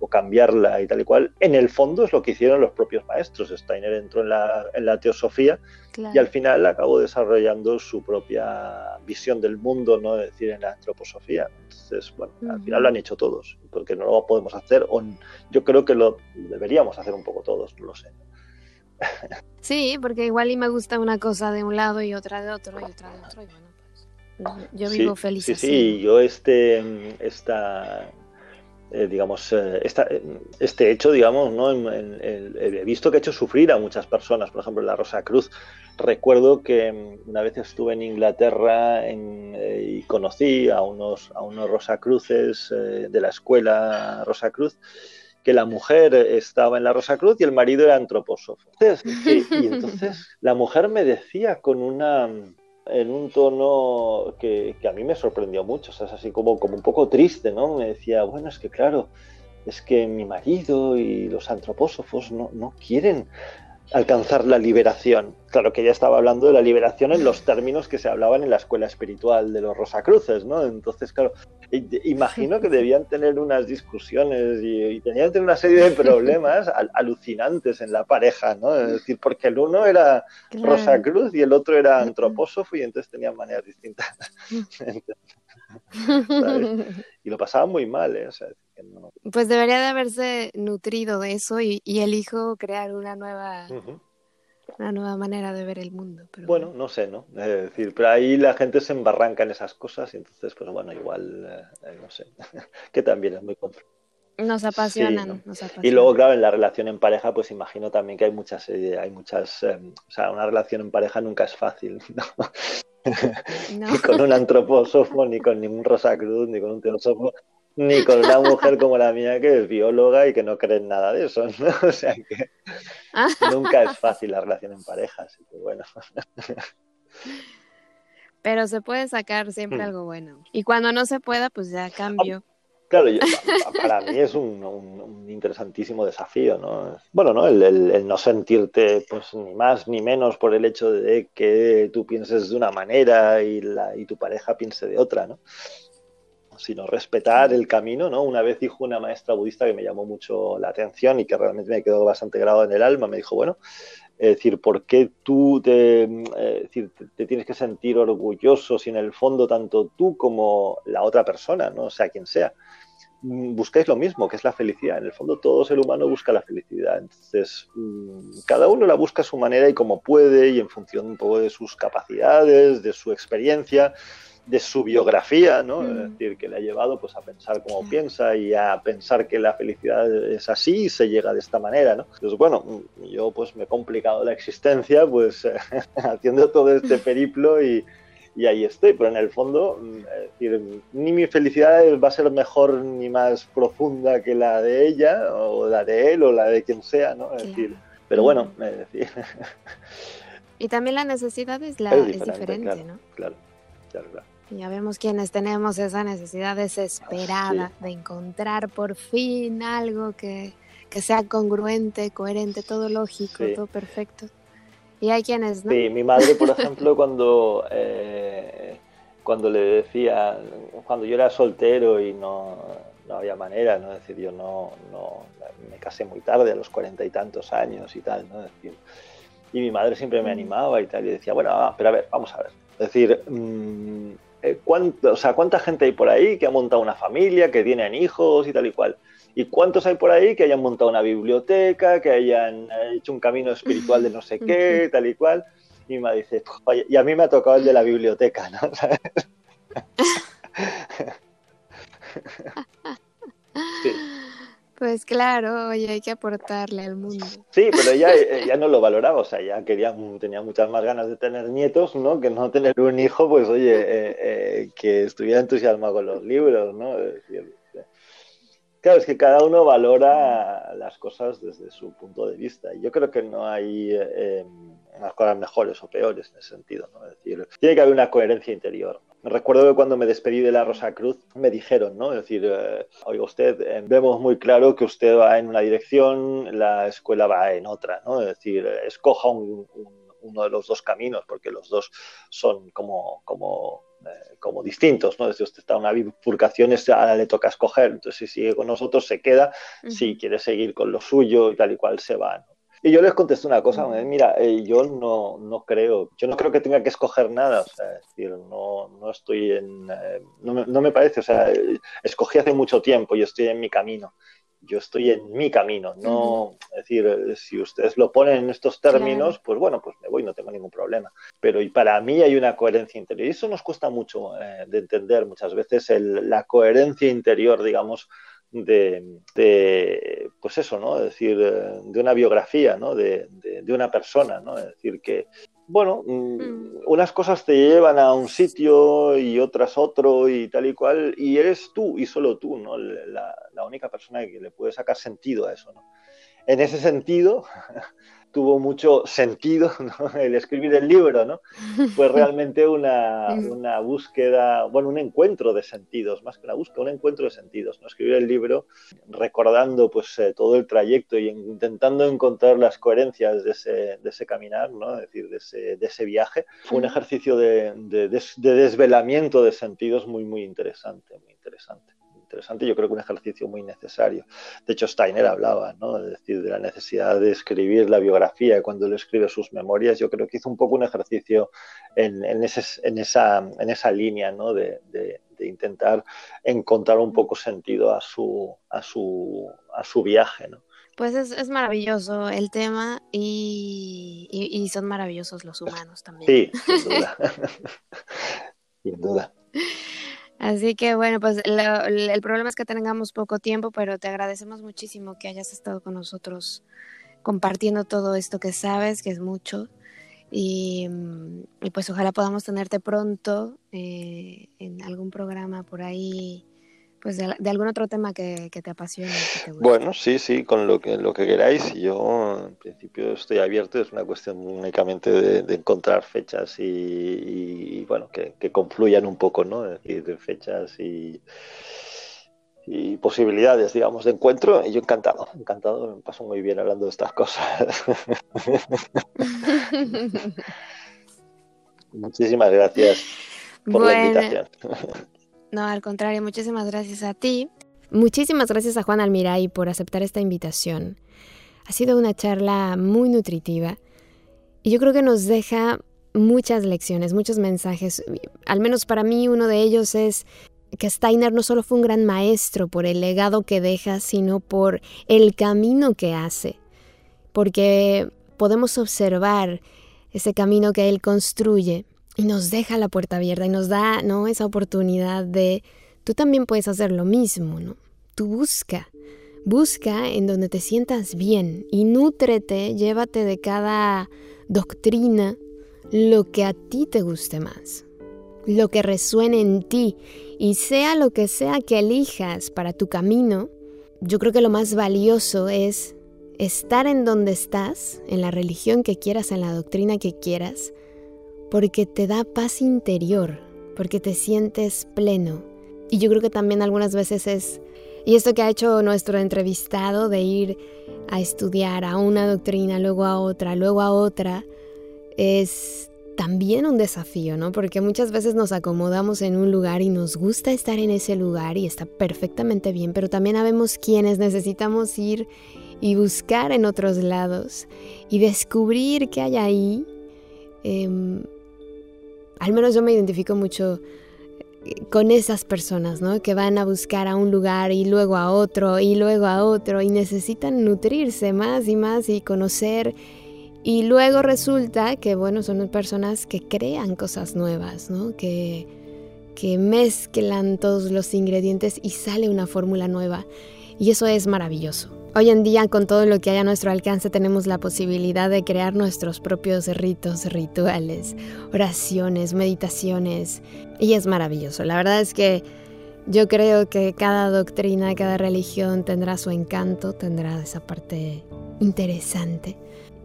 cambiarla y tal y cual, en el fondo es lo que hicieron los propios maestros. Steiner entró en la, en la teosofía y al final acabó desarrollando su propia visión del mundo, ¿no? Es decir, en la antroposofía. Entonces, bueno, al final lo han hecho todos, porque no lo podemos hacer, o yo creo que lo deberíamos hacer un poco todos, no lo sé. [laughs] Sí, porque igual y me gusta una cosa de un lado y otra de otro y otra de otro, y bueno, pues yo vivo feliz sí, Sí, yo este, esta, eh, digamos, eh, este hecho, digamos, ¿no? he visto que ha hecho sufrir a muchas personas, por ejemplo, en la Rosa Cruz, recuerdo que mm, una vez estuve en Inglaterra eh, y conocí a unos, a unos Rosacruces eh, de la escuela Rosacruz, que la mujer estaba en la Rosacruz y el marido era antropósofo. y entonces [laughs] la mujer me decía con una en un tono que, a mí me sorprendió mucho, o sea, es así como, como un poco triste, ¿no? Me decía, bueno, es que claro, es que mi marido y los antropósofos no, no quieren alcanzar la liberación. Claro que ella estaba hablando de la liberación en los términos que se hablaban en la escuela espiritual de los Rosacruces, ¿no? Entonces, claro, imagino que debían tener unas discusiones y, tenían que tener una serie de problemas alucinantes en la pareja, ¿no? Es decir, porque el uno era Rosacruz y el otro era antropósofo y entonces tenían maneras distintas. [laughs] [laughs] y lo pasaban muy mal, ¿eh? Pues debería de haberse nutrido de eso y, el hijo crear una nueva, una nueva manera de ver el mundo. Pero bueno, no sé, ¿no? Es decir, pero ahí la gente se embarranca en esas cosas y entonces, pues bueno, igual, eh, no sé, [laughs] que también es muy complicado. Nos apasionan, Y luego, claro, en la relación en pareja, pues imagino también que hay muchas, eh, hay muchas, em, o sea, una relación en pareja nunca es fácil, [laughs] ¿no? ni con un antropósofo, ni con ningún Rosacruz, ni con un teósofo, ni con una mujer como la mía que es bióloga y que no cree en nada de eso, ¿no? [laughs] O sea que [laughs] nunca es fácil la relación en pareja, así que bueno. Pero se puede sacar siempre hmm. algo bueno. Y cuando no se pueda, pues ya cambio. Claro, para mí es un, interesantísimo desafío, ¿no? Bueno, ¿no? El, no sentirte pues ni más ni menos por el hecho de que tú pienses de una manera y, la, y tu pareja piense de otra, ¿no? Sino respetar el camino, ¿no? Una vez dijo una maestra budista que me llamó mucho la atención y que realmente me quedó bastante grabado en el alma, me dijo, bueno, es decir, ¿por qué tú te, te, tienes que sentir orgulloso si en el fondo tanto tú como la otra persona, no sea quien sea, buscáis lo mismo, que es la felicidad? En el fondo todo ser humano busca la felicidad. Entonces, mm, cada uno la busca a su manera y como puede y en función un poco de sus capacidades, de su experiencia de su biografía, ¿no? Es mm. decir, que le ha llevado pues, a pensar como piensa y a pensar que la felicidad es así y se llega de esta manera, ¿no? Entonces, bueno, yo pues me he complicado la existencia pues [laughs] haciendo todo este periplo y, y, ahí estoy, pero en el fondo, es decir, ni mi felicidad va a ser mejor ni más profunda que la de ella o la de él o la de quien sea, ¿no? Es decir, pero bueno, es decir... Y también la necesidad es, la, es diferente, ¿no? Claro, claro, claro. Ya vemos quienes tenemos esa necesidad desesperada de encontrar por fin algo que, sea congruente, coherente, todo lógico, todo perfecto. Y hay quienes no. Sí, mi madre, por ejemplo, cuando, eh, cuando le decía, cuando yo era soltero y no, no había manera, ¿no? Es decir, yo no, no, me casé muy tarde, a los cuarenta y tantos años y tal, ¿no? decir, y mi madre siempre me mm. animaba y tal, y decía, bueno, pero a ver, vamos a ver. Es decir, mmm, o sea, ¿cuánta gente hay por ahí que ha montado una familia, que tienen hijos y tal y cual? ¿Y cuántos hay por ahí que hayan montado una biblioteca, que hayan hecho un camino espiritual de no sé qué, [laughs] tal y cual? Y me dice, y a mí me ha tocado el de la biblioteca, ¿no? [laughs] sí. Pues claro, oye, hay que aportarle al mundo. Sí, pero ella, ya no lo valoraba, o sea, ya quería, tenía muchas más ganas de tener nietos, ¿no? Que no tener un hijo, pues oye, eh, eh, que estuviera entusiasmado con los libros, ¿no? Claro, es que cada uno valora las cosas desde su punto de vista. Yo creo que no hay eh, unas cosas mejores o peores en ese sentido, ¿no? Es decir, tiene que haber una coherencia interior. Recuerdo que cuando me despedí de la Rosa Cruz me dijeron, ¿no? Es decir, eh, oiga usted, eh, vemos muy claro que usted va en una dirección, la escuela va en otra, ¿no? Es decir, escoja uno de los dos caminos porque los dos son como, como, eh, como distintos, ¿no? Desde usted está una bifurcación, ahora le toca escoger, entonces si sigue con nosotros se queda, si quiere seguir con lo suyo y tal y cual se va, ¿no? Y yo les contesté una cosa, mira, eh, yo no, no, creo, yo no creo que tenga que escoger nada, o sea, es decir, no, no estoy en, eh, no, me, no, me, parece, o sea, escogí hace mucho tiempo y estoy en mi camino, yo estoy en mi camino, no, es decir, si ustedes lo ponen en estos términos, pues bueno, pues me voy, no tengo ningún problema, pero y para mí hay una coherencia interior y eso nos cuesta mucho eh, de entender muchas veces, el, la coherencia interior, digamos, de, pues eso, ¿no? Es decir, de una biografía, ¿no? De, una persona, ¿no? Es decir, que bueno, mm, mm. unas cosas te llevan a un sitio y otras otro y tal y cual, y eres tú y solo tú, ¿no? La, la única persona que le puede sacar sentido a eso, ¿no? En ese sentido, [laughs] tuvo mucho sentido [laughs] el escribir el libro, ¿no? Fue [laughs] realmente una, una, búsqueda, bueno, un encuentro de sentidos, más que una búsqueda, un encuentro de sentidos, ¿no? Escribir el libro recordando pues eh, todo el trayecto y intentando encontrar las coherencias de ese, de ese caminar, ¿no? Es decir, de ese, de ese viaje. Fue un ejercicio de, de, de desvelamiento de sentidos muy, muy interesante, muy interesante interesante, yo creo que un ejercicio muy necesario. De hecho, Steiner hablaba, ¿no? decir, de la necesidad de escribir la biografía cuando él escribe sus memorias. Yo creo que hizo un poco un ejercicio en, en, ese, en, esa, en esa línea, ¿no? De, de, intentar encontrar un poco sentido a su, a su, a su viaje, ¿no? Pues es, es, maravilloso el tema y, y, y, son maravillosos los humanos también. Sí, sin duda. [laughs] sin duda. [laughs] Así que bueno, pues el problema es que tengamos poco tiempo, pero te agradecemos muchísimo que hayas estado con nosotros compartiendo todo esto que sabes, que es mucho. Y, mm, pues ojalá podamos tenerte pronto eh, en algún programa por ahí pues de, algún otro tema que, te apasione. Bueno, sí, sí, con lo que, lo que queráis. Yo en principio estoy abierto, es una cuestión únicamente de, encontrar fechas y, bueno, que, confluyan un poco, ¿no? Es decir, fechas y, y posibilidades, digamos, de encuentro. Y yo encantado, encantado, me paso muy bien hablando de estas cosas. [laughs] [laughs] Muchísimas gracias por la invitación. No, al contrario, muchísimas gracias a ti. Muchísimas gracias a Juan Almiray por aceptar esta invitación. Ha sido una charla muy nutritiva y yo creo que nos deja muchas lecciones, muchos mensajes. Al menos para mí uno de ellos es que Steiner no solo fue un gran maestro por el legado que deja, sino por el camino que hace. Porque podemos observar ese camino que él construye y nos deja la puerta abierta y nos da ¿no? esa oportunidad de tú también puedes hacer lo mismo, ¿no? Tú busca, busca en donde te sientas bien y nútrete, llévate de cada doctrina lo que a ti te guste más, lo que resuene en ti y sea lo que sea que elijas para tu camino, yo creo que lo más valioso es estar en donde estás, en la religión que quieras, en la doctrina que quieras, porque te da paz interior, porque te sientes pleno. Y yo creo que también algunas veces es, y esto que ha hecho nuestro entrevistado de ir a estudiar a una doctrina, luego a otra, luego a otra, es también un desafío, ¿no? Porque muchas veces nos acomodamos en un lugar y nos gusta estar en ese lugar y está perfectamente bien, pero también habemos quienes necesitamos ir y buscar en otros lados y descubrir qué hay ahí. Em, al menos yo me identifico mucho eh, con esas personas, ¿no? Que van a buscar a un lugar y luego a otro y luego a otro y necesitan nutrirse más y más y conocer. Y luego resulta que, bueno, son personas que crean cosas nuevas, ¿no? Que, que mezclan todos los ingredientes y sale una fórmula nueva. Y eso es maravilloso. Hoy en día, con todo lo que hay a nuestro alcance, tenemos la posibilidad de crear nuestros propios ritos, rituales, oraciones, meditaciones, y es maravilloso. La verdad es que yo creo que cada doctrina, cada religión tendrá su encanto, tendrá esa parte interesante.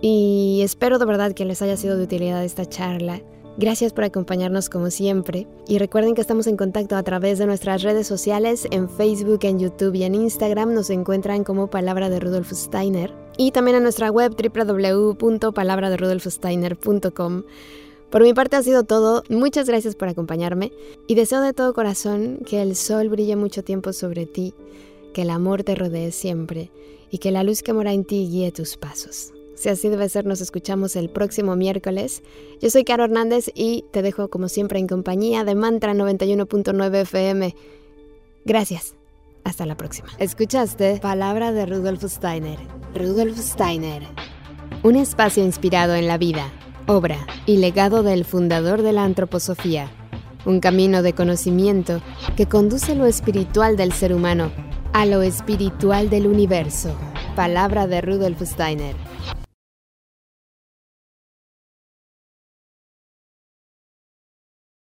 Y espero de verdad que les haya sido de utilidad esta charla Gracias por acompañarnos como siempre. Y recuerden que estamos en contacto a través de nuestras redes sociales en Facebook, en YouTube y en Instagram. Nos encuentran como Palabra de Rudolf Steiner. Y también en nuestra web www.palabraderudolfsteiner.com. Por mi parte ha sido todo, muchas gracias por acompañarme. Y deseo de todo corazón que el sol brille mucho tiempo sobre ti, que el amor te rodee siempre y que la luz que mora en ti guíe tus pasos. Si así debe ser, nos escuchamos el próximo miércoles. Yo soy Caro Hernández y te dejo como siempre en compañía de Mantra 91.9 FM. Gracias. Hasta la próxima. Escuchaste Palabra de Rudolf Steiner. Rudolf Steiner. Un espacio inspirado en la vida, obra y legado del fundador de la antroposofía. Un camino de conocimiento que conduce lo espiritual del ser humano a lo espiritual del universo. Palabra de Rudolf Steiner.